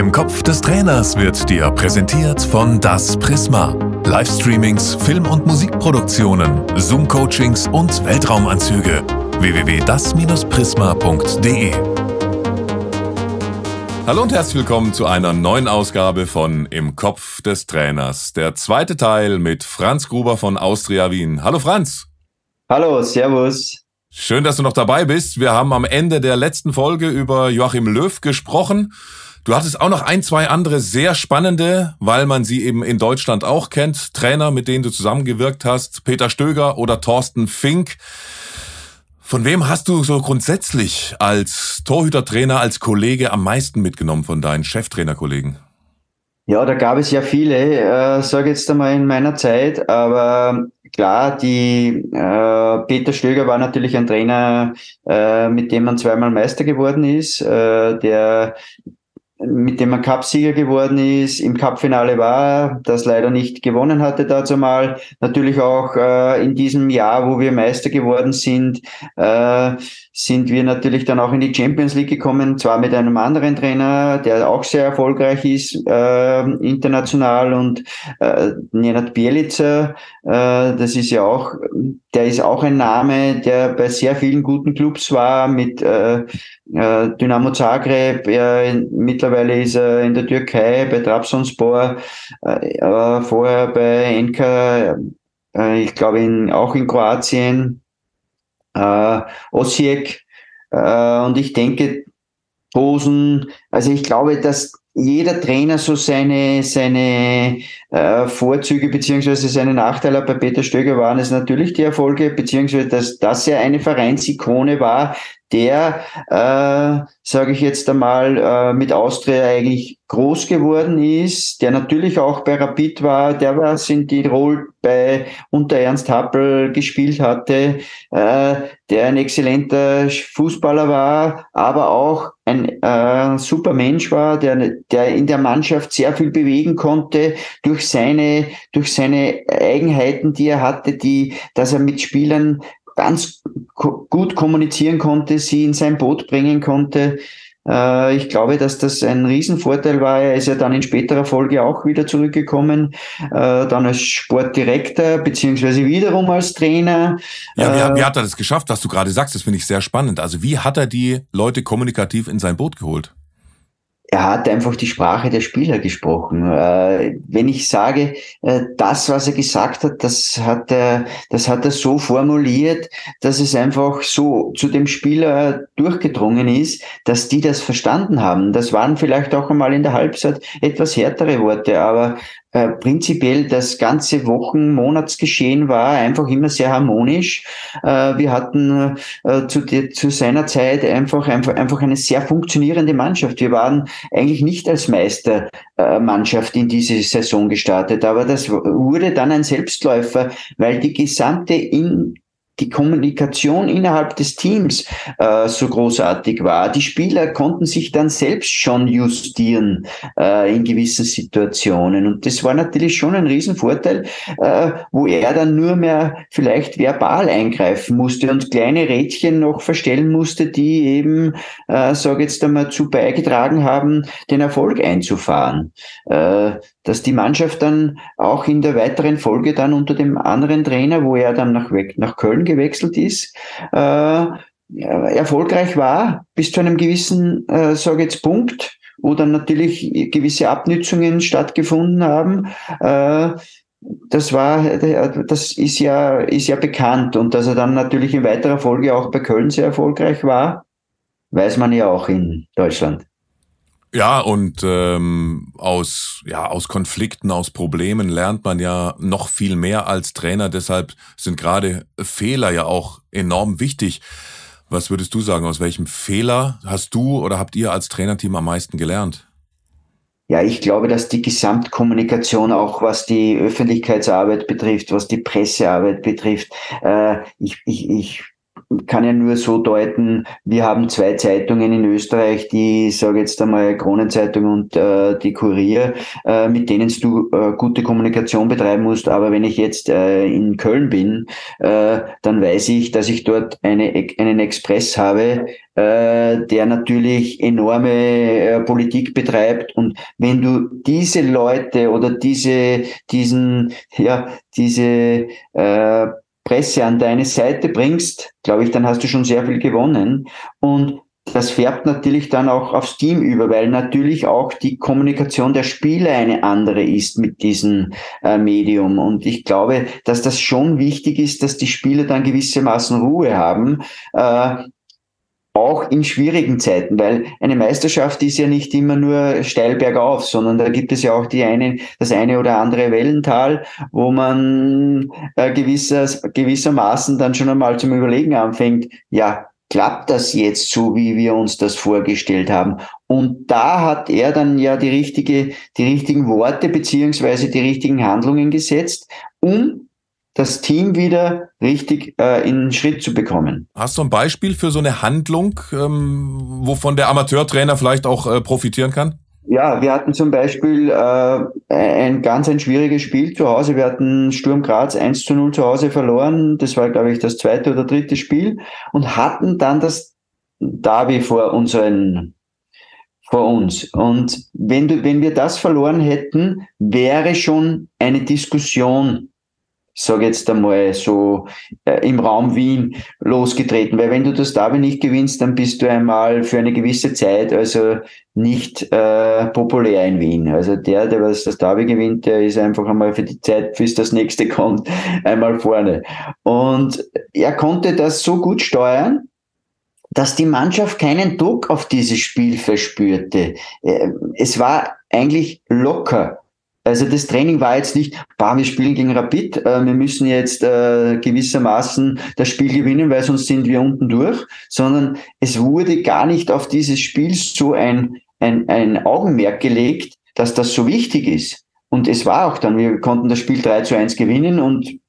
Im Kopf des Trainers wird dir präsentiert von Das Prisma. Livestreamings, Film- und Musikproduktionen, Zoom-Coachings und Weltraumanzüge. www.das-prisma.de Hallo und herzlich willkommen zu einer neuen Ausgabe von Im Kopf des Trainers. Der zweite Teil mit Franz Gruber von Austria Wien. Hallo Franz. Hallo, Servus. Schön, dass du noch dabei bist. Wir haben am Ende der letzten Folge über Joachim Löw gesprochen. Du hattest auch noch ein, zwei andere sehr spannende, weil man sie eben in Deutschland auch kennt. Trainer, mit denen du zusammengewirkt hast, Peter Stöger oder Thorsten Fink. Von wem hast du so grundsätzlich als Torhütertrainer, als Kollege am meisten mitgenommen von deinen Cheftrainerkollegen? Ja, da gab es ja viele, äh, sage jetzt einmal in meiner Zeit, aber klar, die äh, Peter Stöger war natürlich ein Trainer, äh, mit dem man zweimal Meister geworden ist, äh, der mit dem er Cupsieger geworden ist, im Cupfinale war, das leider nicht gewonnen hatte dazu mal. Natürlich auch äh, in diesem Jahr, wo wir Meister geworden sind, äh, sind wir natürlich dann auch in die Champions League gekommen, zwar mit einem anderen Trainer, der auch sehr erfolgreich ist äh, international und äh, Nenad Bielica, äh, das ist ja auch, der ist auch ein Name, der bei sehr vielen guten Clubs war, mit äh, Dynamo Zagreb, äh, mittlerweile ist er in der Türkei bei Trabzonspor, äh, äh, vorher bei Enka, äh, ich glaube in, auch in Kroatien, äh, Osijek. Äh, und ich denke, Posen, also ich glaube, dass jeder Trainer so seine, seine äh, Vorzüge beziehungsweise seine Nachteile. Bei Peter Stöger waren es natürlich die Erfolge, beziehungsweise dass, dass er eine Vereinsikone war, der, äh, sage ich jetzt einmal, äh, mit Austria eigentlich groß geworden ist, der natürlich auch bei Rapid war, der was in Tirol bei unter Ernst Happel gespielt hatte, äh, der ein exzellenter Fußballer war, aber auch ein äh, super Mensch war, der, der in der Mannschaft sehr viel bewegen konnte durch seine, durch seine Eigenheiten, die er hatte, die, dass er mit Spielern ganz gut kommunizieren konnte, sie in sein Boot bringen konnte. Äh, ich glaube, dass das ein Riesenvorteil war. Er ist ja dann in späterer Folge auch wieder zurückgekommen, äh, dann als Sportdirektor, beziehungsweise wiederum als Trainer. Ja, wie, wie äh, hat er das geschafft, was du gerade sagst? Das finde ich sehr spannend. Also wie hat er die Leute kommunikativ in sein Boot geholt? Er hat einfach die Sprache der Spieler gesprochen. Äh, wenn ich sage, äh, das, was er gesagt hat, das hat er, das hat er so formuliert, dass es einfach so zu dem Spieler durchgedrungen ist, dass die das verstanden haben. Das waren vielleicht auch einmal in der Halbzeit etwas härtere Worte, aber äh, prinzipiell das ganze Wochen-, Monatsgeschehen war einfach immer sehr harmonisch. Äh, wir hatten äh, zu, die, zu seiner Zeit einfach, einfach, einfach eine sehr funktionierende Mannschaft. Wir waren eigentlich nicht als Meistermannschaft in diese Saison gestartet, aber das wurde dann ein Selbstläufer, weil die gesamte in die Kommunikation innerhalb des Teams äh, so großartig war. Die Spieler konnten sich dann selbst schon justieren äh, in gewissen Situationen. Und das war natürlich schon ein Riesenvorteil, äh, wo er dann nur mehr vielleicht verbal eingreifen musste und kleine Rädchen noch verstellen musste, die eben, äh, sage jetzt einmal, zu beigetragen haben, den Erfolg einzufahren. Äh, dass die Mannschaft dann auch in der weiteren Folge dann unter dem anderen Trainer, wo er dann nach, nach Köln gewechselt ist, äh, erfolgreich war bis zu einem gewissen, äh, sage jetzt Punkt, wo dann natürlich gewisse Abnützungen stattgefunden haben. Äh, das war, das ist ja, ist ja bekannt und dass er dann natürlich in weiterer Folge auch bei Köln sehr erfolgreich war, weiß man ja auch in Deutschland. Ja, und ähm, aus, ja, aus Konflikten, aus Problemen lernt man ja noch viel mehr als Trainer. Deshalb sind gerade Fehler ja auch enorm wichtig. Was würdest du sagen, aus welchem Fehler hast du oder habt ihr als Trainerteam am meisten gelernt? Ja, ich glaube, dass die Gesamtkommunikation auch was die Öffentlichkeitsarbeit betrifft, was die Pressearbeit betrifft, äh, ich, ich, ich kann ja nur so deuten, wir haben zwei Zeitungen in Österreich, die, sage jetzt einmal, Kronenzeitung und äh, die Kurier, äh, mit denen du äh, gute Kommunikation betreiben musst. Aber wenn ich jetzt äh, in Köln bin, äh, dann weiß ich, dass ich dort eine, einen Express habe, äh, der natürlich enorme äh, Politik betreibt. Und wenn du diese Leute oder diese, diesen, ja, diese äh, Presse an deine Seite bringst, glaube ich, dann hast du schon sehr viel gewonnen. Und das färbt natürlich dann auch aufs Team über, weil natürlich auch die Kommunikation der Spieler eine andere ist mit diesem äh, Medium. Und ich glaube, dass das schon wichtig ist, dass die Spieler dann gewissermaßen Ruhe haben, äh, auch in schwierigen Zeiten, weil eine Meisterschaft ist ja nicht immer nur steil bergauf, sondern da gibt es ja auch die eine, das eine oder andere Wellental, wo man äh, gewisser, gewissermaßen dann schon einmal zum Überlegen anfängt, ja, klappt das jetzt so, wie wir uns das vorgestellt haben? Und da hat er dann ja die richtige, die richtigen Worte beziehungsweise die richtigen Handlungen gesetzt, um das Team wieder richtig äh, in den Schritt zu bekommen. Hast du ein Beispiel für so eine Handlung, ähm, wovon der Amateurtrainer vielleicht auch äh, profitieren kann? Ja, wir hatten zum Beispiel äh, ein ganz ein schwieriges Spiel zu Hause. Wir hatten Sturm Graz 1 zu 0 zu Hause verloren. Das war, glaube ich, das zweite oder dritte Spiel und hatten dann das Derby vor unseren vor uns. Und wenn du, wenn wir das verloren hätten, wäre schon eine Diskussion sage jetzt einmal so äh, im Raum Wien losgetreten. Weil wenn du das Derby nicht gewinnst, dann bist du einmal für eine gewisse Zeit also nicht äh, populär in Wien. Also der, der was das Derby gewinnt, der ist einfach einmal für die Zeit, bis das nächste kommt, einmal vorne. Und er konnte das so gut steuern, dass die Mannschaft keinen Druck auf dieses Spiel verspürte. Äh, es war eigentlich locker. Also das Training war jetzt nicht, bah, wir spielen gegen Rapid, äh, wir müssen jetzt äh, gewissermaßen das Spiel gewinnen, weil sonst sind wir unten durch, sondern es wurde gar nicht auf dieses Spiel so ein, ein, ein Augenmerk gelegt, dass das so wichtig ist. Und es war auch dann, wir konnten das Spiel 3 zu 1 gewinnen und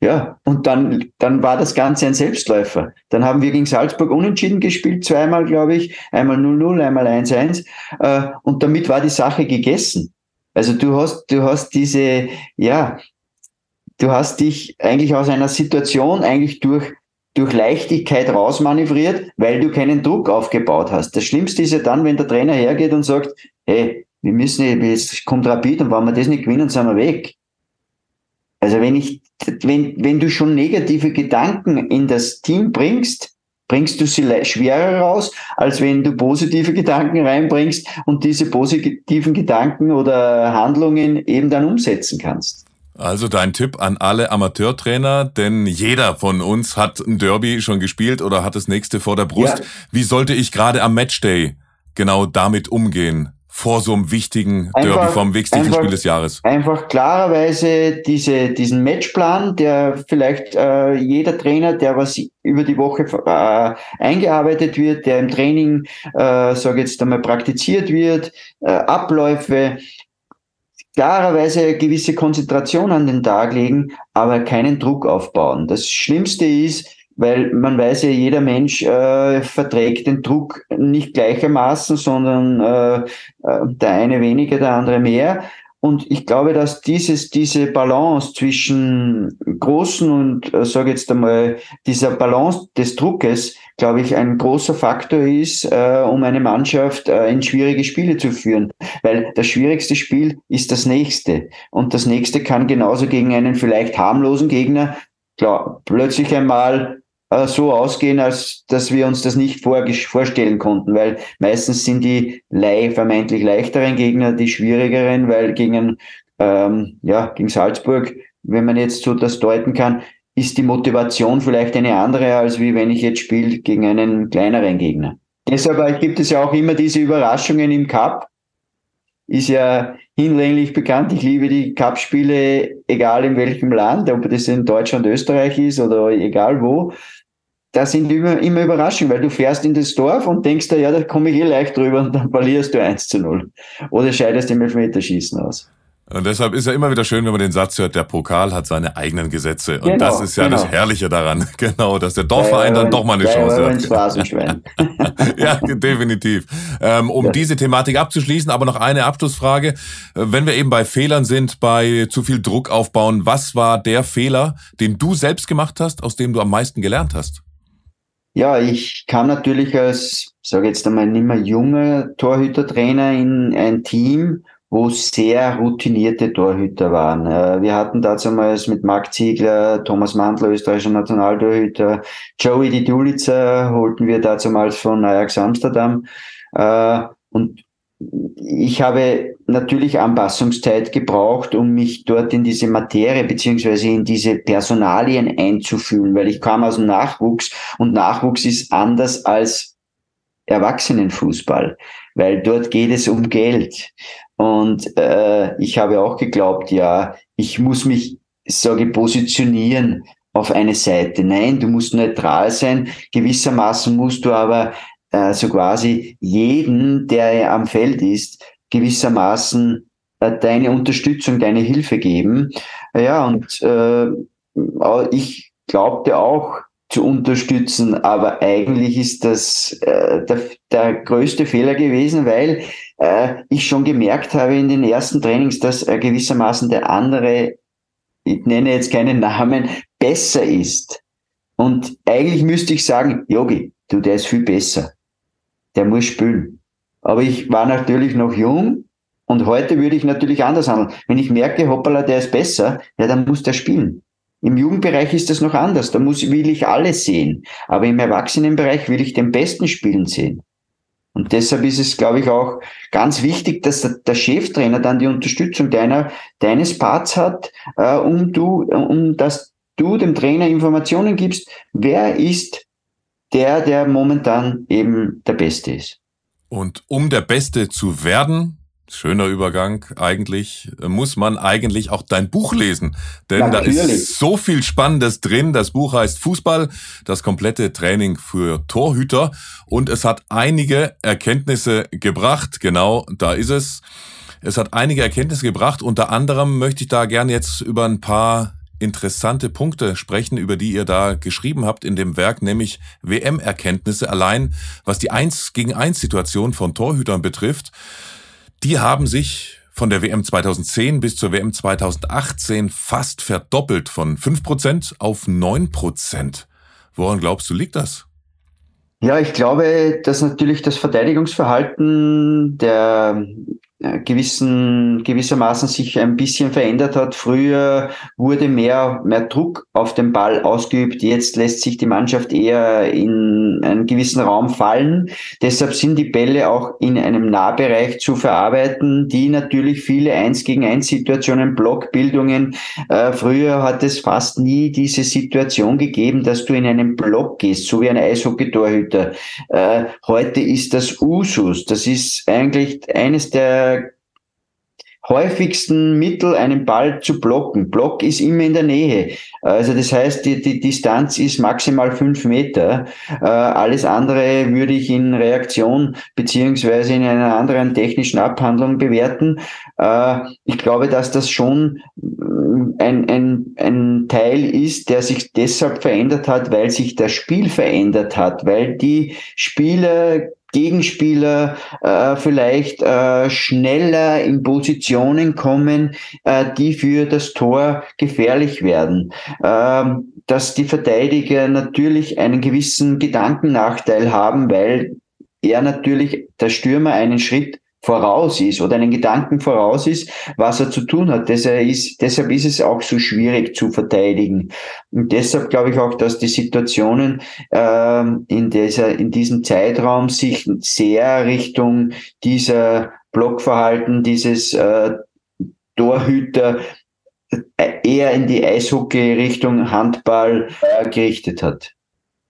ja, und dann, dann war das Ganze ein Selbstläufer. Dann haben wir gegen Salzburg unentschieden gespielt, zweimal, glaube ich, einmal 0-0, einmal 1-1. Äh, und damit war die Sache gegessen. Also du hast, du hast diese, ja, du hast dich eigentlich aus einer Situation eigentlich durch, durch Leichtigkeit rausmanövriert, weil du keinen Druck aufgebaut hast. Das Schlimmste ist ja dann, wenn der Trainer hergeht und sagt, hey, wir müssen, jetzt kommt Rapid und wenn wir das nicht gewinnen, sind wir weg. Also wenn ich, wenn, wenn du schon negative Gedanken in das Team bringst, bringst du sie schwerer raus, als wenn du positive Gedanken reinbringst und diese positiven Gedanken oder Handlungen eben dann umsetzen kannst. Also dein Tipp an alle Amateurtrainer, denn jeder von uns hat ein Derby schon gespielt oder hat das nächste vor der Brust. Ja. Wie sollte ich gerade am Matchday genau damit umgehen? Vor so einem wichtigen einfach, Derby, vor einem wichtigen einfach, Spiel des Jahres? Einfach klarerweise diese, diesen Matchplan, der vielleicht äh, jeder Trainer, der was über die Woche äh, eingearbeitet wird, der im Training, äh, sage jetzt einmal, praktiziert wird, äh, Abläufe, klarerweise gewisse Konzentration an den Tag legen, aber keinen Druck aufbauen. Das Schlimmste ist, weil man weiß ja, jeder Mensch äh, verträgt den Druck nicht gleichermaßen, sondern äh, äh, der eine weniger, der andere mehr. Und ich glaube, dass dieses, diese Balance zwischen großen und, äh, sage jetzt einmal, dieser Balance des Druckes, glaube ich, ein großer Faktor ist, äh, um eine Mannschaft äh, in schwierige Spiele zu führen. Weil das schwierigste Spiel ist das nächste. Und das nächste kann genauso gegen einen vielleicht harmlosen Gegner klar, plötzlich einmal äh, so ausgehen, als dass wir uns das nicht vorstellen konnten, weil meistens sind die vermeintlich leichteren Gegner die schwierigeren, weil gegen, ähm, ja, gegen Salzburg, wenn man jetzt so das deuten kann, ist die Motivation vielleicht eine andere, als wie wenn ich jetzt spiele gegen einen kleineren Gegner. Deshalb gibt es ja auch immer diese Überraschungen im Cup. Ist ja hinlänglich bekannt. Ich liebe die Cup-Spiele, egal in welchem Land, ob das in Deutschland, Österreich ist oder egal wo das sind immer, immer Überraschungen, weil du fährst in das Dorf und denkst da, ja, da komme ich eh leicht drüber und dann verlierst du 1 zu 0. Oder scheidest im Elfmeterschießen aus. Und deshalb ist ja immer wieder schön, wenn man den Satz hört, der Pokal hat seine eigenen Gesetze. Und genau, das ist ja genau. das Herrliche daran, genau, dass der Dorfverein dann doch mal eine Chance hat. ja, definitiv. Ähm, um ja. diese Thematik abzuschließen, aber noch eine Abschlussfrage. Wenn wir eben bei Fehlern sind, bei zu viel Druck aufbauen, was war der Fehler, den du selbst gemacht hast, aus dem du am meisten gelernt hast? Ja, ich kam natürlich als, sage jetzt einmal, nicht mehr junger Torhütertrainer in ein Team, wo sehr routinierte Torhüter waren. Äh, wir hatten damals mit Marc Ziegler, Thomas Mandler, österreichischer Nationaltorhüter, Joey Di Dulitzer holten wir damals von Ajax Amsterdam. Äh, und ich habe natürlich Anpassungszeit gebraucht, um mich dort in diese Materie beziehungsweise in diese Personalien einzufühlen, weil ich kam aus dem Nachwuchs und Nachwuchs ist anders als Erwachsenenfußball, weil dort geht es um Geld. Und äh, ich habe auch geglaubt, ja, ich muss mich, sage positionieren auf eine Seite. Nein, du musst neutral sein. Gewissermaßen musst du aber äh, so quasi jeden, der am Feld ist, gewissermaßen äh, deine Unterstützung, deine Hilfe geben. Ja, und äh, ich glaubte auch, zu unterstützen. Aber eigentlich ist das äh, der, der größte Fehler gewesen, weil äh, ich schon gemerkt habe in den ersten Trainings, dass äh, gewissermaßen der andere, ich nenne jetzt keinen Namen, besser ist. Und eigentlich müsste ich sagen, Yogi, du, der ist viel besser. Der muss spielen. Aber ich war natürlich noch jung und heute würde ich natürlich anders handeln. Wenn ich merke, hoppala, der ist besser, ja, dann muss der spielen. Im Jugendbereich ist das noch anders. Da muss, will ich alles sehen. Aber im Erwachsenenbereich will ich den besten spielen sehen. Und deshalb ist es, glaube ich, auch ganz wichtig, dass der, der Cheftrainer dann die Unterstützung deiner, deines Parts hat, äh, um du, um dass du dem Trainer Informationen gibst, wer ist der, der momentan eben der Beste ist. Und um der Beste zu werden, Schöner Übergang. Eigentlich muss man eigentlich auch dein Buch lesen, denn Natürlich. da ist so viel Spannendes drin. Das Buch heißt Fußball, das komplette Training für Torhüter und es hat einige Erkenntnisse gebracht. Genau, da ist es. Es hat einige Erkenntnisse gebracht. Unter anderem möchte ich da gerne jetzt über ein paar interessante Punkte sprechen, über die ihr da geschrieben habt in dem Werk, nämlich WM-Erkenntnisse allein, was die 1 gegen 1 Situation von Torhütern betrifft. Die haben sich von der WM 2010 bis zur WM 2018 fast verdoppelt von 5% auf 9%. Woran glaubst du, liegt das? Ja, ich glaube, dass natürlich das Verteidigungsverhalten der gewissen, gewissermaßen sich ein bisschen verändert hat. Früher wurde mehr, mehr Druck auf den Ball ausgeübt. Jetzt lässt sich die Mannschaft eher in einen gewissen Raum fallen. Deshalb sind die Bälle auch in einem Nahbereich zu verarbeiten, die natürlich viele Eins gegen Eins Situationen, Blockbildungen. Äh, früher hat es fast nie diese Situation gegeben, dass du in einen Block gehst, so wie ein Eishockeytorhüter. Äh, heute ist das Usus. Das ist eigentlich eines der häufigsten Mittel, einen Ball zu blocken. Block ist immer in der Nähe. Also das heißt, die, die Distanz ist maximal fünf Meter. Äh, alles andere würde ich in Reaktion beziehungsweise in einer anderen technischen Abhandlung bewerten. Äh, ich glaube, dass das schon ein, ein, ein Teil ist, der sich deshalb verändert hat, weil sich das Spiel verändert hat, weil die Spieler Gegenspieler äh, vielleicht äh, schneller in Positionen kommen, äh, die für das Tor gefährlich werden. Ähm, dass die Verteidiger natürlich einen gewissen Gedankennachteil haben, weil er natürlich der Stürmer einen Schritt voraus ist oder einen Gedanken voraus ist, was er zu tun hat. Deshalb ist, deshalb ist es auch so schwierig zu verteidigen. Und deshalb glaube ich auch, dass die Situationen äh, in, dieser, in diesem Zeitraum sich sehr Richtung dieser Blockverhalten, dieses äh, Torhüter äh, eher in die Eishockey-Richtung Handball äh, gerichtet hat,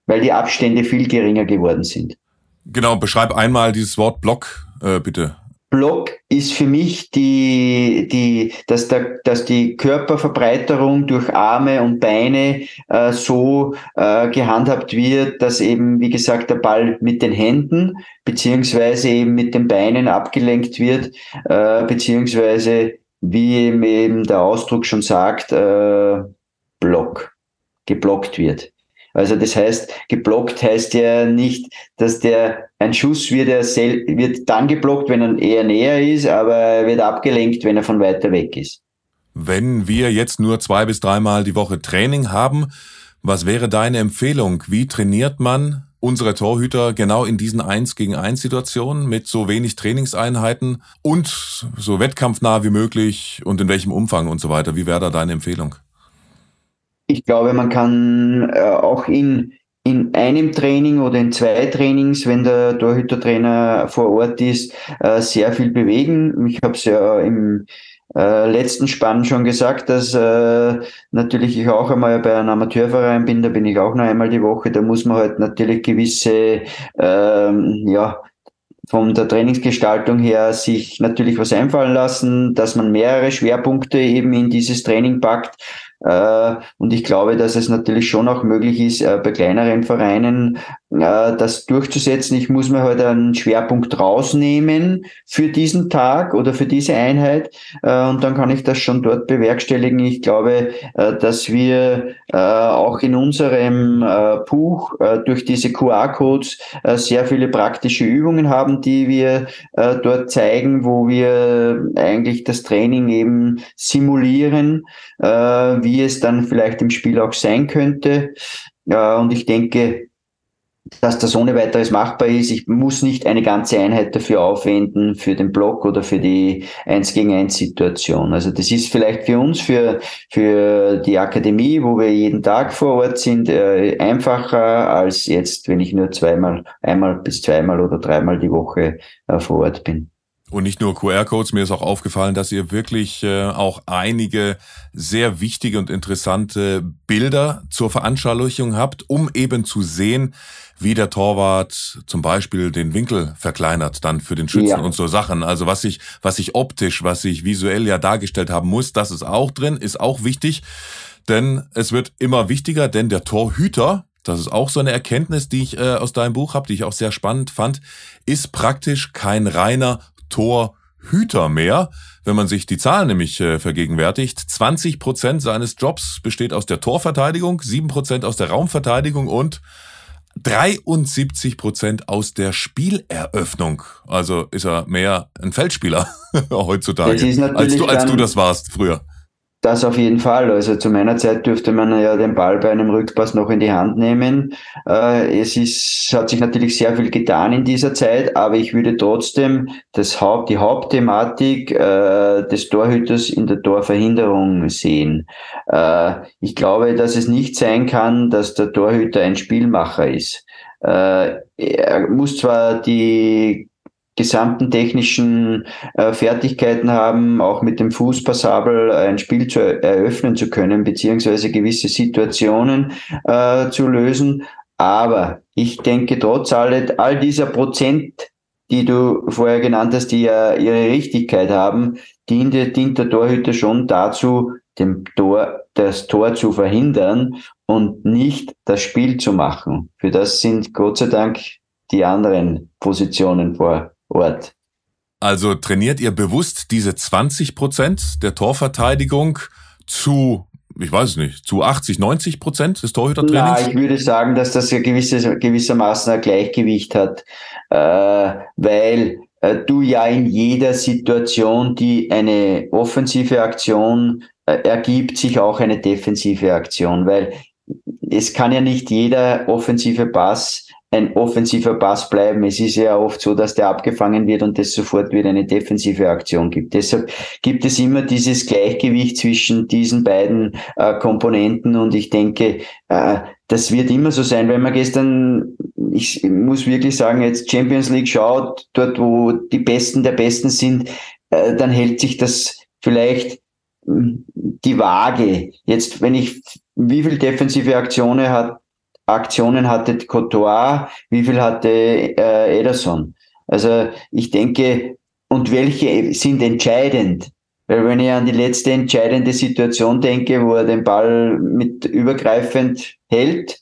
weil die Abstände viel geringer geworden sind. Genau, beschreib einmal dieses Wort Block, äh, bitte. Block ist für mich die, die, dass, der, dass die Körperverbreiterung durch Arme und Beine äh, so äh, gehandhabt wird, dass eben, wie gesagt, der Ball mit den Händen beziehungsweise eben mit den Beinen abgelenkt wird, äh, beziehungsweise wie eben der Ausdruck schon sagt, äh, Block, geblockt wird. Also das heißt, geblockt heißt ja nicht, dass der ein Schuss wird, er wird dann geblockt, wenn er eher näher ist, aber er wird abgelenkt, wenn er von weiter weg ist. Wenn wir jetzt nur zwei bis dreimal die Woche Training haben, was wäre deine Empfehlung? Wie trainiert man unsere Torhüter genau in diesen 1 gegen 1 Situationen mit so wenig Trainingseinheiten und so wettkampfnah wie möglich und in welchem Umfang und so weiter? Wie wäre da deine Empfehlung? Ich glaube, man kann äh, auch in, in einem Training oder in zwei Trainings, wenn der Torhütertrainer vor Ort ist, äh, sehr viel bewegen. Ich habe es ja im äh, letzten Spann schon gesagt, dass äh, natürlich ich auch einmal bei einem Amateurverein bin, da bin ich auch noch einmal die Woche, da muss man halt natürlich gewisse ähm, ja, von der Trainingsgestaltung her sich natürlich was einfallen lassen, dass man mehrere Schwerpunkte eben in dieses Training packt. Äh, und ich glaube, dass es natürlich schon auch möglich ist, äh, bei kleineren Vereinen das durchzusetzen. Ich muss mir halt einen Schwerpunkt rausnehmen für diesen Tag oder für diese Einheit äh, und dann kann ich das schon dort bewerkstelligen. Ich glaube, äh, dass wir auch in unserem Buch durch diese QR-Codes sehr viele praktische Übungen haben, die wir dort zeigen, wo wir eigentlich das Training eben simulieren, wie es dann vielleicht im Spiel auch sein könnte. Und ich denke, dass das ohne weiteres machbar ist. Ich muss nicht eine ganze Einheit dafür aufwenden, für den Block oder für die 1 gegen 1 Situation. Also das ist vielleicht für uns, für, für die Akademie, wo wir jeden Tag vor Ort sind, äh, einfacher als jetzt, wenn ich nur zweimal, einmal bis zweimal oder dreimal die Woche äh, vor Ort bin. Und nicht nur QR-Codes, mir ist auch aufgefallen, dass ihr wirklich äh, auch einige sehr wichtige und interessante Bilder zur Veranschaulichung habt, um eben zu sehen, wie der Torwart zum Beispiel den Winkel verkleinert dann für den Schützen ja. und so Sachen. Also was ich, was ich optisch, was ich visuell ja dargestellt haben muss, das ist auch drin, ist auch wichtig. Denn es wird immer wichtiger, denn der Torhüter, das ist auch so eine Erkenntnis, die ich äh, aus deinem Buch habe, die ich auch sehr spannend fand, ist praktisch kein reiner Torhüter mehr. Wenn man sich die Zahlen nämlich äh, vergegenwärtigt, 20 Prozent seines Jobs besteht aus der Torverteidigung, 7 Prozent aus der Raumverteidigung und 73 Prozent aus der Spieleröffnung. Also ist er mehr ein Feldspieler heutzutage, als du, als du das warst früher. Das auf jeden Fall. Also zu meiner Zeit dürfte man ja den Ball bei einem Rückpass noch in die Hand nehmen. Äh, es ist, hat sich natürlich sehr viel getan in dieser Zeit, aber ich würde trotzdem das Haupt, die Hauptthematik äh, des Torhüters in der Torverhinderung sehen. Äh, ich glaube, dass es nicht sein kann, dass der Torhüter ein Spielmacher ist. er muss zwar die gesamten technischen äh, Fertigkeiten haben, auch mit dem Fuß passabel ein Spiel zu eröffnen zu können, beziehungsweise gewisse Situationen äh, zu lösen. Aber ich denke, trotz all, all dieser Prozent, die du vorher genannt hast, die ja ihre Richtigkeit haben, dient, dient der Torhüter schon dazu, dem Tor, das Tor zu verhindern und nicht das Spiel zu machen. Für das sind Gott sei Dank die anderen Positionen vor Ort. Also trainiert ihr bewusst diese 20 Prozent der Torverteidigung zu, ich weiß es nicht, zu 80, 90 Prozent des Torhütertrainings? Ja, ich würde sagen, dass das ja gewisse, gewissermaßen ein Gleichgewicht hat, äh, weil äh, du ja in jeder Situation, die eine offensive Aktion äh, ergibt, sich auch eine defensive Aktion, weil es kann ja nicht jeder offensive Pass ein offensiver Pass bleiben. Es ist ja oft so, dass der abgefangen wird und es sofort wieder eine defensive Aktion gibt. Deshalb gibt es immer dieses Gleichgewicht zwischen diesen beiden äh, Komponenten und ich denke, äh, das wird immer so sein. Wenn man gestern, ich muss wirklich sagen, jetzt Champions League schaut, dort wo die Besten der Besten sind, äh, dann hält sich das vielleicht hm, die Waage. Jetzt, wenn ich, wie viel defensive Aktionen hat Aktionen hatte Courtois, wie viel hatte äh, Ederson. Also ich denke, und welche sind entscheidend? Weil wenn ich an die letzte entscheidende Situation denke, wo er den Ball mit übergreifend hält,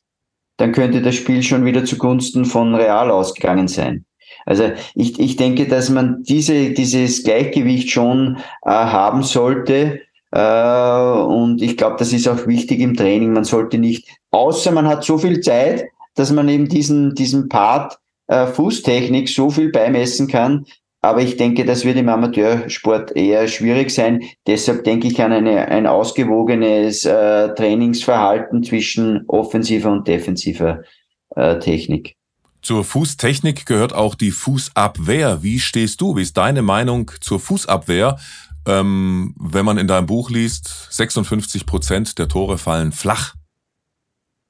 dann könnte das Spiel schon wieder zugunsten von Real ausgegangen sein. Also ich, ich denke, dass man diese, dieses Gleichgewicht schon äh, haben sollte. Äh, und ich glaube, das ist auch wichtig im Training. Man sollte nicht, außer man hat so viel Zeit, dass man eben diesen, diesen Part äh, Fußtechnik so viel beimessen kann, aber ich denke, das wird im Amateursport eher schwierig sein. Deshalb denke ich an eine, ein ausgewogenes äh, Trainingsverhalten zwischen offensiver und defensiver Technik. Zur Fußtechnik gehört auch die Fußabwehr. Wie stehst du? Wie ist deine Meinung zur Fußabwehr? Ähm, wenn man in deinem Buch liest, 56 Prozent der Tore fallen flach.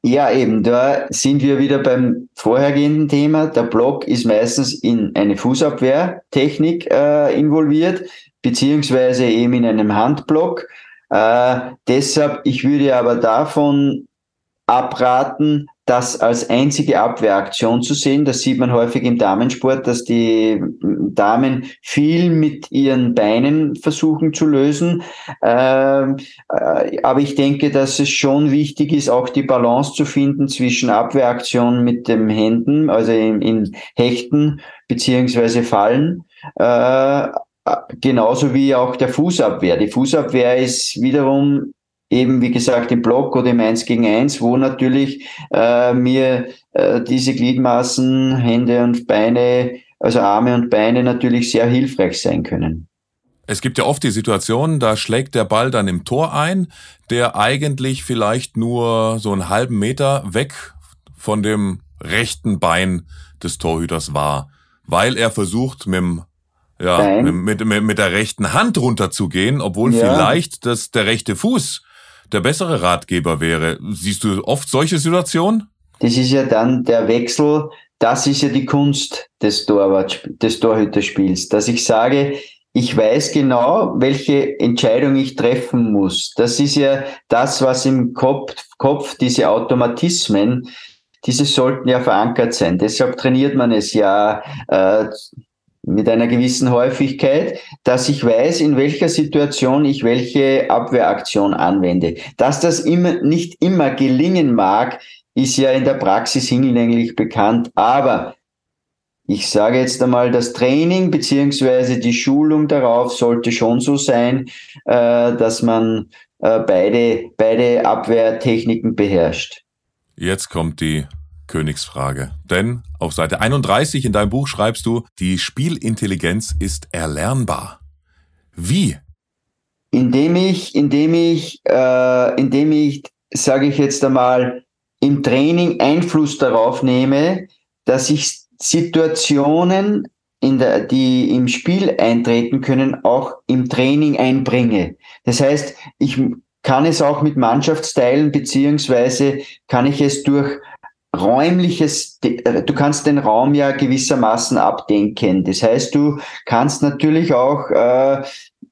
Ja, eben, da sind wir wieder beim vorhergehenden Thema. Der Block ist meistens in eine Fußabwehrtechnik äh, involviert, beziehungsweise eben in einem Handblock. Äh, deshalb, ich würde aber davon abraten, das als einzige Abwehraktion zu sehen. Das sieht man häufig im Damensport, dass die Damen viel mit ihren Beinen versuchen zu lösen. Ähm, äh, aber ich denke, dass es schon wichtig ist, auch die Balance zu finden zwischen Abwehraktion mit den Händen, also in, Hechten beziehungsweise Fallen. Äh, genauso wie auch der Fußabwehr. Die Fußabwehr ist wiederum eben wie gesagt im Block oder im 1 gegen 1, wo natürlich äh, mir äh, diese Gliedmaßen, Hände und Beine, also Arme und Beine natürlich sehr hilfreich sein können. Es gibt ja oft die Situation, da schlägt der Ball dann im Tor ein, der eigentlich vielleicht nur so einen halben Meter weg von dem rechten Bein des Torhüters war, weil er versucht mit dem ja, mit, mit, mit der rechten Hand runterzugehen, obwohl ja. vielleicht das der rechte Fuß der bessere Ratgeber wäre. Siehst du oft solche Situationen? Das ist ja dann der Wechsel, das ist ja die Kunst des, Torwart, des Torhüterspiels, dass ich sage, ich weiß genau, welche Entscheidung ich treffen muss. Das ist ja das, was im Kopf, Kopf diese Automatismen, diese sollten ja verankert sein. Deshalb trainiert man es ja äh, mit einer gewissen Häufigkeit, dass ich weiß, in welcher Situation ich welche Abwehraktion anwende. Dass das immer, nicht immer gelingen mag, ist ja in der Praxis hinlänglich bekannt. Aber ich sage jetzt einmal, das Training beziehungsweise die Schulung darauf sollte schon so sein, äh, dass man äh, beide, beide Abwehrtechniken beherrscht. Jetzt kommt die Königsfrage. Denn auf Seite 31 in deinem Buch schreibst du, die Spielintelligenz ist erlernbar. Wie? Indem ich, indem ich, äh, indem ich, sage ich jetzt einmal, im Training Einfluss darauf nehme, dass ich Situationen, in der, die im Spiel eintreten können, auch im Training einbringe. Das heißt, ich kann es auch mit Mannschaftsteilen, beziehungsweise kann ich es durch räumliches, äh, du kannst den Raum ja gewissermaßen abdenken. Das heißt, du kannst natürlich auch, äh,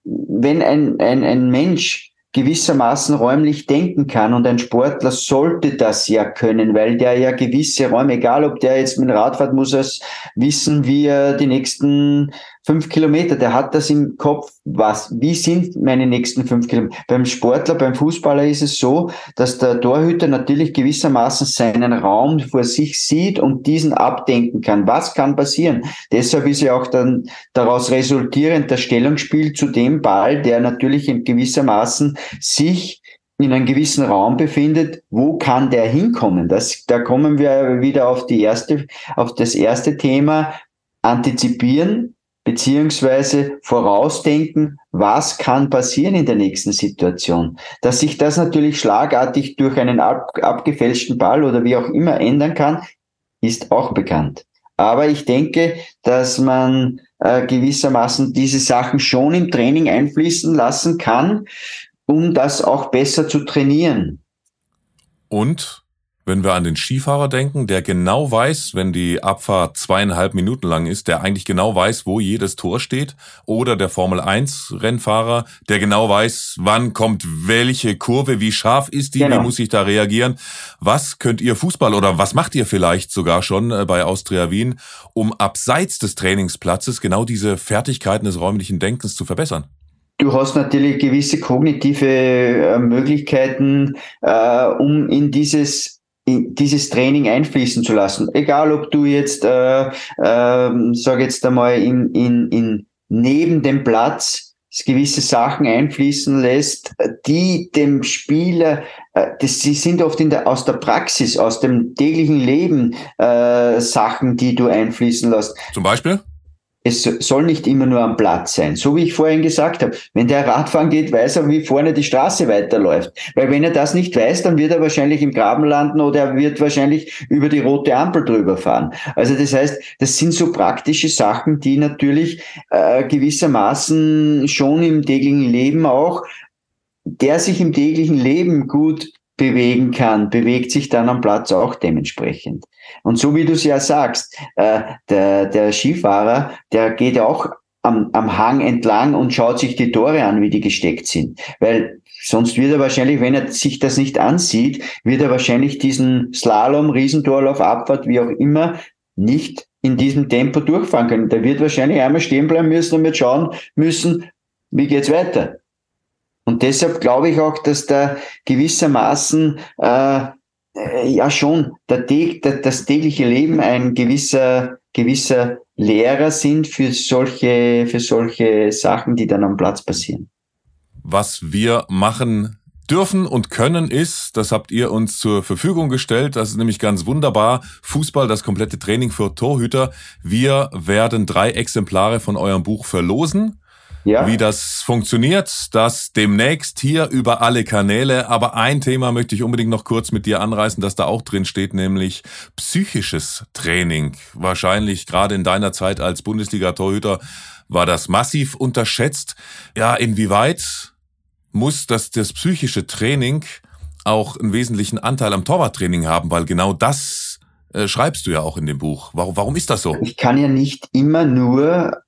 wenn ein, ein, ein Mensch gewissermaßen räumlich denken kann und ein Sportler sollte das ja können, weil der ja gewisse Räume, egal ob der jetzt mit dem Rad fährt, muss wissen, wie er die nächsten fünf Kilometer, der hat das im Kopf, was, wie sind meine nächsten fünf Kilometer? Beim Sportler, beim Fußballer ist es so, dass der Torhüter natürlich gewissermaßen seinen Raum vor sich sieht und diesen abdenken kann. Was kann passieren? Deshalb ist ja auch dann daraus resultierend das Stellungsspiel zu dem Ball, der natürlich in gewissermaßen sich in einem gewissen Raum befindet, wo kann der hinkommen? Das, da kommen wir wieder auf die erste, auf das erste Thema, antizipieren, beziehungsweise vorausdenken, was kann passieren in der nächsten Situation. Dass sich das natürlich schlagartig durch einen ab, abgefälschten Ball oder wie auch immer ändern kann, ist auch bekannt. Aber ich denke, dass man äh, gewissermaßen diese Sachen schon im Training einfließen lassen kann, um das auch besser zu trainieren. Und wenn wir an den Skifahrer denken, der genau weiß, wenn die Abfahrt zweieinhalb Minuten lang ist, der eigentlich genau weiß, wo jedes Tor steht, oder der Formel 1 Rennfahrer, der genau weiß, wann kommt welche Kurve, wie scharf ist die, genau. wie muss ich da reagieren. Was könnt ihr Fußball oder was macht ihr vielleicht sogar schon äh, bei Austria Wien, um abseits des Trainingsplatzes genau diese Fertigkeiten des räumlichen Denkens zu verbessern? Du hast natürlich gewisse kognitive äh, Möglichkeiten, äh, um in dieses dieses Training einfließen zu lassen. Egal, ob du jetzt, äh, äh, sag jetzt einmal, in, in, in neben dem Platz gewisse Sachen einfließen lässt, die dem Spieler, äh, das, sie sind oft in der, aus der Praxis, aus dem täglichen Leben äh, Sachen, die du einfließen lässt. Zum Beispiel? Es soll nicht immer nur am Platz sein. So wie ich vorhin gesagt habe, wenn der Radfahren geht, weiß er, wie vorne die Straße weiterläuft. Weil wenn er das nicht weiß, dann wird er wahrscheinlich im Graben landen oder er wird wahrscheinlich über die rote Ampel drüber fahren. Also das heißt, das sind so praktische Sachen, die natürlich äh, gewissermaßen schon im täglichen Leben auch, der sich im täglichen Leben gut bewegen kann, bewegt sich dann am Platz auch dementsprechend. Und so wie du es ja sagst, äh, der, der Skifahrer, der geht auch am, am Hang entlang und schaut sich die Tore an, wie die gesteckt sind. Weil sonst wird er wahrscheinlich, wenn er sich das nicht ansieht, wird er wahrscheinlich diesen Slalom, Riesentorlauf, Abfahrt, wie auch immer, nicht in diesem Tempo durchfahren können. Der wird wahrscheinlich einmal stehen bleiben müssen und wird schauen müssen, wie geht's weiter. Und deshalb glaube ich auch, dass da gewissermaßen äh, äh, ja schon der, der, das tägliche Leben ein gewisser gewisser Lehrer sind für solche für solche Sachen, die dann am Platz passieren. Was wir machen dürfen und können ist, das habt ihr uns zur Verfügung gestellt, das ist nämlich ganz wunderbar, Fußball, das komplette Training für Torhüter. Wir werden drei Exemplare von eurem Buch verlosen. Ja. Wie das funktioniert, das demnächst hier über alle Kanäle. Aber ein Thema möchte ich unbedingt noch kurz mit dir anreißen, das da auch drin steht, nämlich psychisches Training. Wahrscheinlich gerade in deiner Zeit als Bundesliga-Torhüter war das massiv unterschätzt. Ja, inwieweit muss das, das psychische Training auch einen wesentlichen Anteil am Torwarttraining haben, weil genau das äh, schreibst du ja auch in dem Buch. Warum, warum ist das so? Ich kann ja nicht immer nur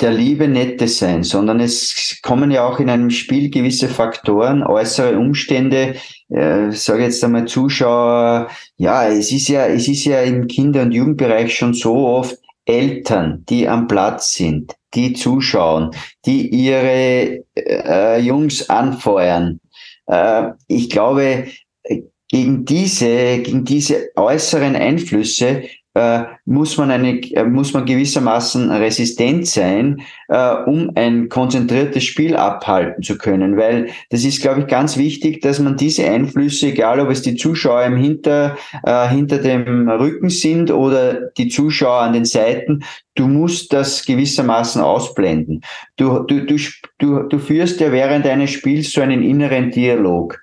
der liebe Nette sein, sondern es kommen ja auch in einem Spiel gewisse Faktoren, äußere Umstände, äh, sage jetzt einmal Zuschauer, ja, es ist ja, es ist ja im Kinder- und Jugendbereich schon so oft Eltern, die am Platz sind, die zuschauen, die ihre äh, Jungs anfeuern. Äh, ich glaube, gegen diese, gegen diese äußeren Einflüsse äh, muss man eine, äh, muss man gewissermaßen resistent sein, äh, um ein konzentriertes Spiel abhalten zu können, weil das ist, glaube ich, ganz wichtig, dass man diese Einflüsse, egal ob es die Zuschauer im Hinter, äh, hinter dem Rücken sind oder die Zuschauer an den Seiten, du musst das gewissermaßen ausblenden. Du, du, du, du, du führst ja während eines Spiels so einen inneren Dialog.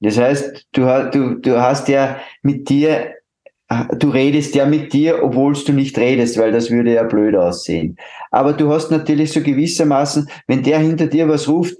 Das heißt, du, du, du hast ja mit dir du redest ja mit dir, obwohl du nicht redest, weil das würde ja blöd aussehen. Aber du hast natürlich so gewissermaßen, wenn der hinter dir was ruft,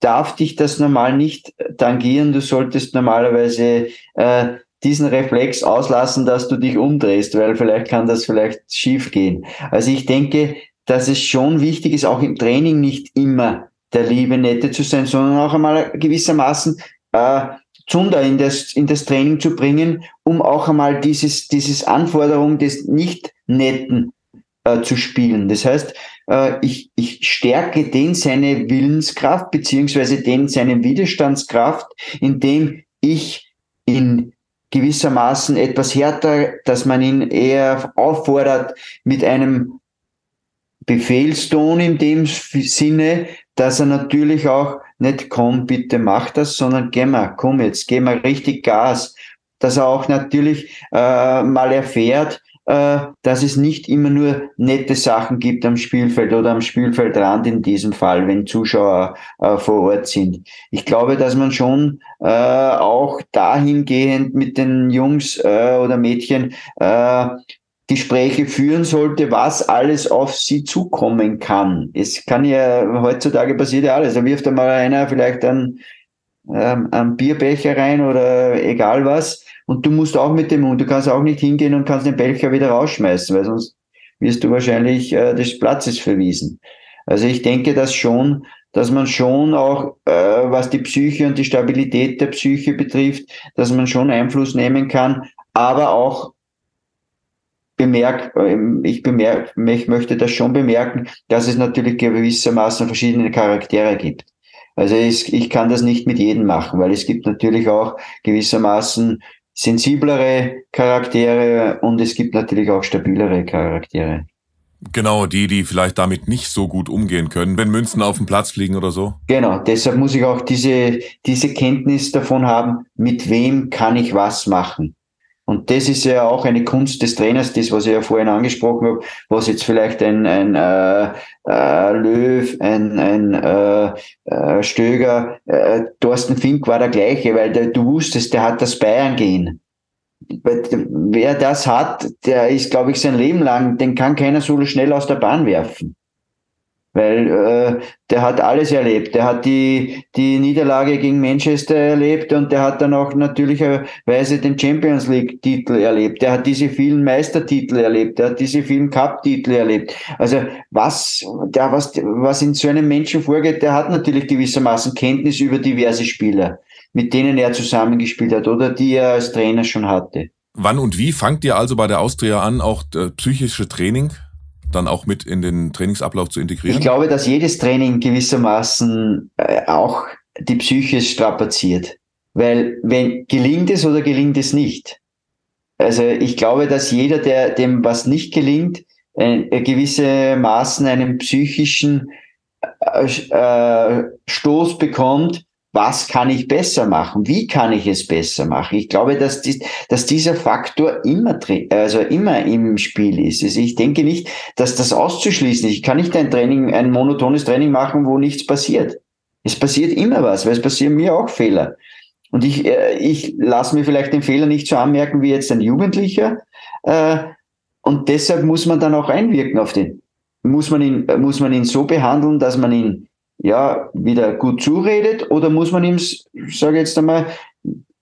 darf dich das normal nicht tangieren. Du solltest normalerweise äh, diesen Reflex auslassen, dass du dich umdrehst, weil vielleicht kann das vielleicht schief gehen. Also ich denke, dass es schon wichtig ist, auch im Training nicht immer der liebe Nette zu sein, sondern auch einmal gewissermaßen äh, Zunder in das, in das Training zu bringen, um auch einmal dieses, dieses Anforderung des Nicht-Netten äh, zu spielen. Das heißt, äh, ich, ich stärke den seine Willenskraft beziehungsweise den seine Widerstandskraft, indem ich in gewissermaßen etwas härter, dass man ihn eher auffordert mit einem Befehlston in dem Sinne, dass er natürlich auch nicht komm, bitte mach das, sondern geh mal, komm jetzt, geh mal richtig Gas. Dass er auch natürlich äh, mal erfährt, äh, dass es nicht immer nur nette Sachen gibt am Spielfeld oder am Spielfeldrand in diesem Fall, wenn Zuschauer äh, vor Ort sind. Ich glaube, dass man schon äh, auch dahingehend mit den Jungs äh, oder Mädchen äh, Gespräche führen sollte, was alles auf sie zukommen kann. Es kann ja, heutzutage passiert ja alles. Da wirft einmal einer vielleicht einen, ähm, einen Bierbecher rein oder egal was. Und du musst auch mit dem Mund, du kannst auch nicht hingehen und kannst den Becher wieder rausschmeißen, weil sonst wirst du wahrscheinlich äh, des Platzes verwiesen. Also ich denke, dass schon, dass man schon auch, äh, was die Psyche und die Stabilität der Psyche betrifft, dass man schon Einfluss nehmen kann, aber auch bemerkt, ähm, ich bemerke, ich möchte das schon bemerken, dass es natürlich gewissermaßen verschiedene Charaktere gibt. Also ich, ich kann das nicht mit jedem machen, weil es gibt natürlich auch gewissermaßen sensiblere Charaktere und es gibt natürlich auch stabilere Charaktere. Genau, die, die vielleicht damit nicht so gut umgehen können, wenn Münzen auf den Platz fliegen oder so. Genau, deshalb muss ich auch diese, diese Kenntnis davon haben, mit wem kann ich was machen. Und das ist ja auch eine Kunst des Trainers, das, was ich ja vorhin angesprochen habe, was jetzt vielleicht ein, ein äh, äh, Löw, ein, ein äh, äh, Stöger, äh, Thorsten Fink war der gleiche, weil der, du wusstest, der hat das Bayern gehen. Wer das hat, der ist, glaube ich, sein Leben lang, den kann keiner so schnell aus der Bahn werfen weil äh, der hat alles erlebt. Der hat die, die Niederlage gegen Manchester erlebt und der hat dann auch natürlicherweise den Champions League-Titel erlebt. Der hat diese vielen Meistertitel erlebt. Der hat diese vielen Cup-Titel erlebt. Also was, der, was, was in so einem Menschen vorgeht, der hat natürlich gewissermaßen Kenntnis über diverse Spieler, mit denen er zusammengespielt hat oder die er als Trainer schon hatte. Wann und wie fangt ihr also bei der Austria an, auch äh, psychische Training dann auch mit in den Trainingsablauf zu integrieren? Ich glaube, dass jedes Training gewissermaßen äh, auch die Psyche strapaziert. Weil wenn gelingt es oder gelingt es nicht. Also ich glaube, dass jeder, der dem was nicht gelingt, äh, gewisse Maßen einen psychischen äh Stoß bekommt, was kann ich besser machen? Wie kann ich es besser machen? Ich glaube, dass, die, dass dieser Faktor immer, also immer im Spiel ist. Also ich denke nicht, dass das auszuschließen ist. Ich kann nicht ein Training, ein monotones Training machen, wo nichts passiert. Es passiert immer was, weil es passieren mir auch Fehler. Und ich, äh, ich lasse mir vielleicht den Fehler nicht so anmerken wie jetzt ein Jugendlicher. Äh, und deshalb muss man dann auch einwirken auf den. Muss man ihn, muss man ihn so behandeln, dass man ihn ja, wieder gut zuredet oder muss man ihm, sage jetzt einmal,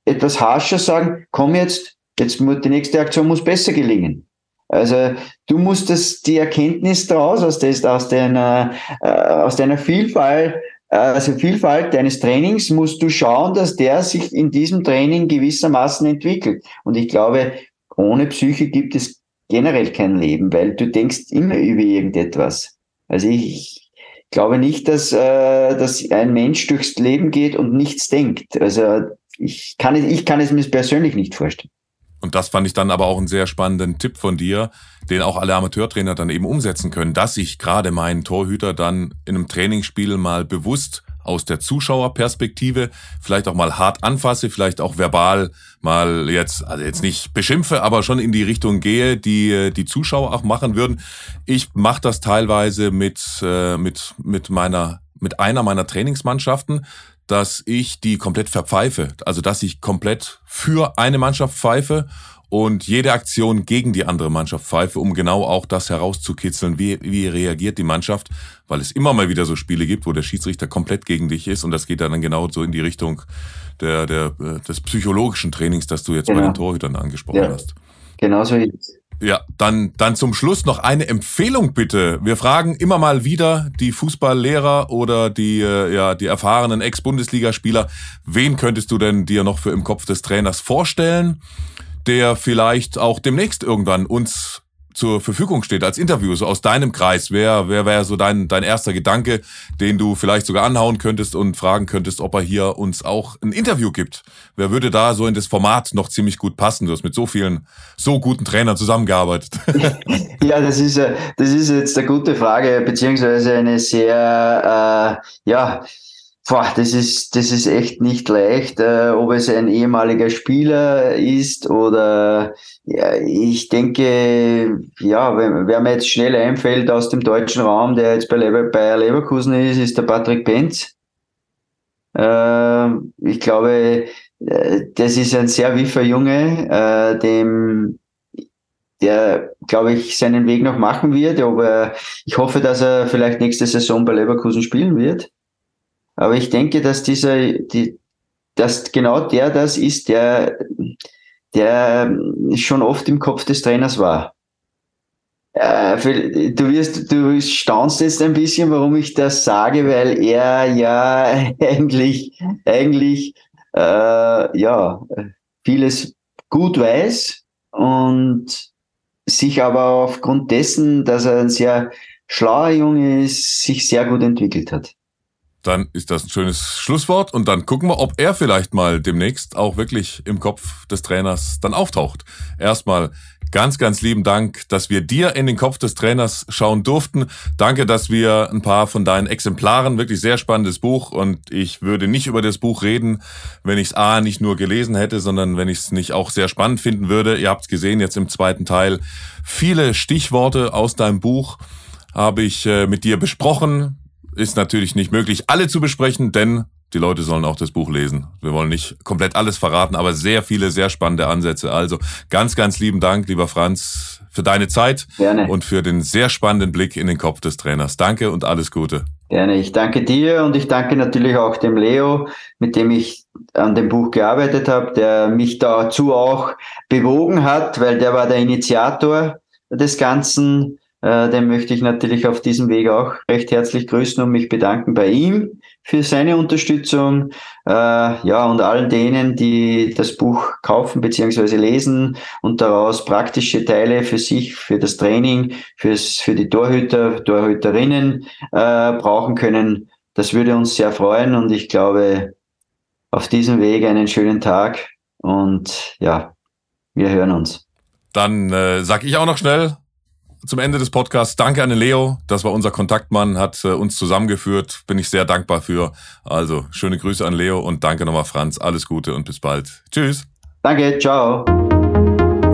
etwas harscher sagen, komm jetzt, jetzt muss, die nächste Aktion muss besser gelingen. Also du musst das, die Erkenntnis daraus, aus, des, aus, deiner, äh, aus deiner Vielfalt, äh, also Vielfalt deines Trainings, musst du schauen, dass der sich in diesem Training gewissermaßen entwickelt. Und ich glaube, ohne Psyche gibt es generell kein Leben, weil du denkst immer über irgendetwas. Also ich, glaube nicht, dass, äh, dass ein Mensch durchs Leben geht und nichts denkt. Also ich kann, ich kann es mir persönlich nicht vorstellen. Und das fand ich dann aber auch einen sehr spannenden Tipp von dir, den auch alle Amateurtrainer dann eben umsetzen können, dass ich gerade meinen Torhüter dann in einem Trainingsspiel mal bewusst aus der Zuschauerperspektive vielleicht auch mal hart anfasse, vielleicht auch verbal mal jetzt, also jetzt nicht beschimpfe, aber schon in die Richtung gehe, die die Zuschauer auch machen würden. Ich mache das teilweise mit, äh, mit, mit meiner, mit einer meiner Trainingsmannschaften, dass ich die komplett verpfeife. Also dass ich komplett für eine Mannschaft pfeife und jede Aktion gegen die andere Mannschaft pfeife, um genau auch das herauszukitzeln, wie, wie reagiert die Mannschaft, weil es immer mal wieder so Spiele gibt, wo der Schiedsrichter komplett gegen dich ist und das geht dann genau so in die Richtung der, der, äh, des psychologischen Trainings, das du jetzt genau. bei den Torhütern angesprochen ja. hast. Genau so ist ja, dann, dann zum Schluss noch eine Empfehlung bitte. Wir fragen immer mal wieder die Fußballlehrer oder die, äh, ja, die erfahrenen Ex-Bundesligaspieler, wen könntest du denn dir noch für im Kopf des Trainers vorstellen? Der vielleicht auch demnächst irgendwann uns zur Verfügung steht als Interview, so aus deinem Kreis? Wer, wer wäre so dein, dein erster Gedanke, den du vielleicht sogar anhauen könntest und fragen könntest, ob er hier uns auch ein Interview gibt? Wer würde da so in das Format noch ziemlich gut passen? Du hast mit so vielen, so guten Trainern zusammengearbeitet. ja, das ist, äh, das ist jetzt eine gute Frage, beziehungsweise eine sehr, äh, ja, Boah, das ist, das ist echt nicht leicht, äh, ob es ein ehemaliger Spieler ist oder ja, ich denke, ja, wenn, wer mir jetzt schnell einfällt aus dem deutschen Raum, der jetzt bei Lever, Bayer Leverkusen ist, ist der Patrick Benz. Äh, ich glaube, äh, das ist ein sehr wiffer Junge, äh, dem der, glaube ich, seinen Weg noch machen wird. Aber ich hoffe, dass er vielleicht nächste Saison bei Leverkusen spielen wird. Aber ich denke, dass dieser, die, dass genau der das ist, der, der schon oft im Kopf des Trainers war. Äh, du wirst, du staunst jetzt ein bisschen, warum ich das sage, weil er ja eigentlich, eigentlich, äh, ja, vieles gut weiß und sich aber aufgrund dessen, dass er ein sehr schlauer Junge ist, sich sehr gut entwickelt hat. Dann ist das ein schönes Schlusswort und dann gucken wir, ob er vielleicht mal demnächst auch wirklich im Kopf des Trainers dann auftaucht. Erstmal ganz, ganz lieben Dank, dass wir dir in den Kopf des Trainers schauen durften. Danke, dass wir ein paar von deinen Exemplaren, wirklich sehr spannendes Buch und ich würde nicht über das Buch reden, wenn ich es A nicht nur gelesen hätte, sondern wenn ich es nicht auch sehr spannend finden würde. Ihr habt es gesehen jetzt im zweiten Teil. Viele Stichworte aus deinem Buch habe ich äh, mit dir besprochen ist natürlich nicht möglich, alle zu besprechen, denn die Leute sollen auch das Buch lesen. Wir wollen nicht komplett alles verraten, aber sehr viele, sehr spannende Ansätze. Also ganz, ganz lieben Dank, lieber Franz, für deine Zeit Gerne. und für den sehr spannenden Blick in den Kopf des Trainers. Danke und alles Gute. Gerne. Ich danke dir und ich danke natürlich auch dem Leo, mit dem ich an dem Buch gearbeitet habe, der mich dazu auch bewogen hat, weil der war der Initiator des Ganzen äh, den möchte ich natürlich auf diesem Weg auch recht herzlich grüßen und mich bedanken bei ihm für seine Unterstützung. Äh, ja, und allen denen, die das Buch kaufen bzw. lesen und daraus praktische Teile für sich, für das Training, fürs, für die Torhüter, Torhüterinnen äh, brauchen können. Das würde uns sehr freuen und ich glaube, auf diesem Weg einen schönen Tag und ja, wir hören uns. Dann äh, sag ich auch noch schnell, zum Ende des Podcasts. Danke an den Leo. Das war unser Kontaktmann, hat äh, uns zusammengeführt. Bin ich sehr dankbar für. Also schöne Grüße an Leo und danke nochmal Franz. Alles Gute und bis bald. Tschüss. Danke, ciao.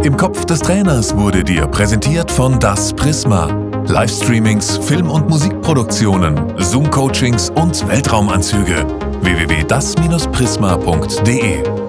Im Kopf des Trainers wurde dir präsentiert von Das Prisma. Livestreamings, Film- und Musikproduktionen, Zoom-Coachings und Weltraumanzüge. www.das-prisma.de